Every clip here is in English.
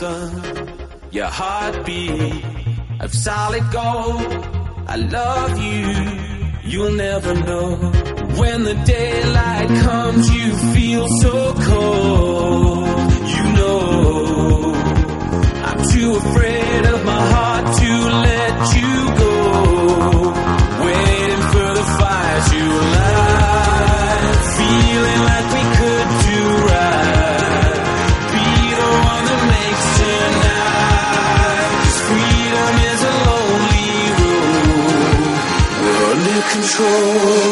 sun. cor.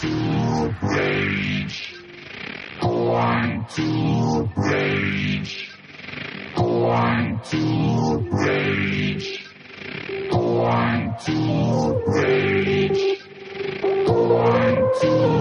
to rage. Going to rage. Going to rage. Going to rage. Going to rage.